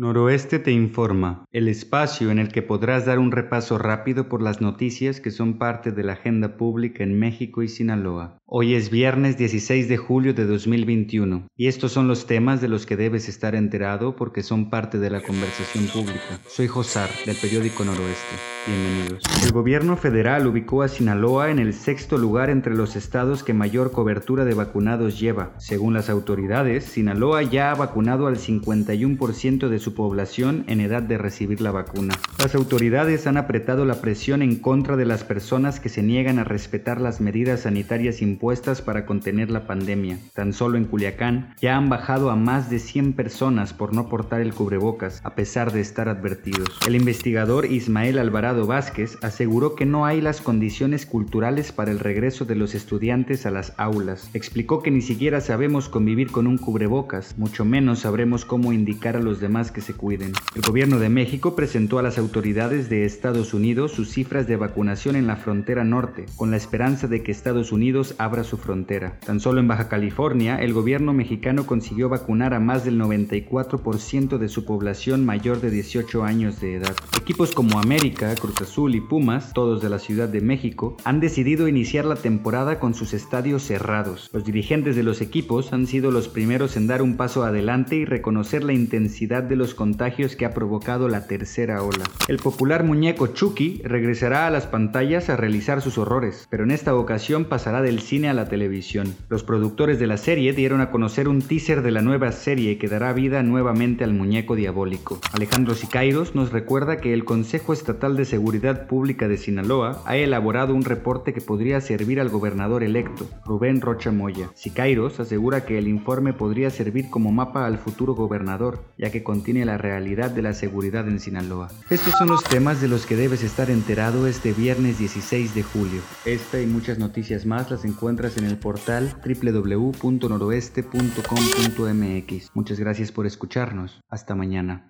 Noroeste te informa, el espacio en el que podrás dar un repaso rápido por las noticias que son parte de la agenda pública en México y Sinaloa. Hoy es viernes 16 de julio de 2021 y estos son los temas de los que debes estar enterado porque son parte de la conversación pública. Soy Josar, del periódico Noroeste. Bienvenidos. El gobierno federal ubicó a Sinaloa en el sexto lugar entre los estados que mayor cobertura de vacunados lleva. Según las autoridades, Sinaloa ya ha vacunado al 51% de su población en edad de recibir la vacuna. Las autoridades han apretado la presión en contra de las personas que se niegan a respetar las medidas sanitarias impuestas para contener la pandemia. Tan solo en Culiacán ya han bajado a más de 100 personas por no portar el cubrebocas, a pesar de estar advertidos. El investigador Ismael Alvarado Vázquez aseguró que no hay las condiciones culturales para el regreso de los estudiantes a las aulas. Explicó que ni siquiera sabemos convivir con un cubrebocas, mucho menos sabremos cómo indicar a los demás que se cuiden. El gobierno de México presentó a las autoridades de Estados Unidos sus cifras de vacunación en la frontera norte, con la esperanza de que Estados Unidos abra su frontera. Tan solo en Baja California, el gobierno mexicano consiguió vacunar a más del 94% de su población mayor de 18 años de edad. Equipos como América, Cruz Azul y Pumas, todos de la Ciudad de México, han decidido iniciar la temporada con sus estadios cerrados. Los dirigentes de los equipos han sido los primeros en dar un paso adelante y reconocer la intensidad de los contagios que ha provocado la tercera ola. El popular muñeco Chucky regresará a las pantallas a realizar sus horrores, pero en esta ocasión pasará del cine a la televisión. Los productores de la serie dieron a conocer un teaser de la nueva serie que dará vida nuevamente al muñeco diabólico. Alejandro Sicairos nos recuerda que el Consejo Estatal de Seguridad Pública de Sinaloa ha elaborado un reporte que podría servir al gobernador electo, Rubén Rocha Moya. Sicairos asegura que el informe podría servir como mapa al futuro gobernador, ya que contiene la realidad de la seguridad en Sinaloa. Estos son los temas de los que debes estar enterado este viernes 16 de julio. Esta y muchas noticias más las en el portal www.noroeste.com.mx. Muchas gracias por escucharnos. Hasta mañana.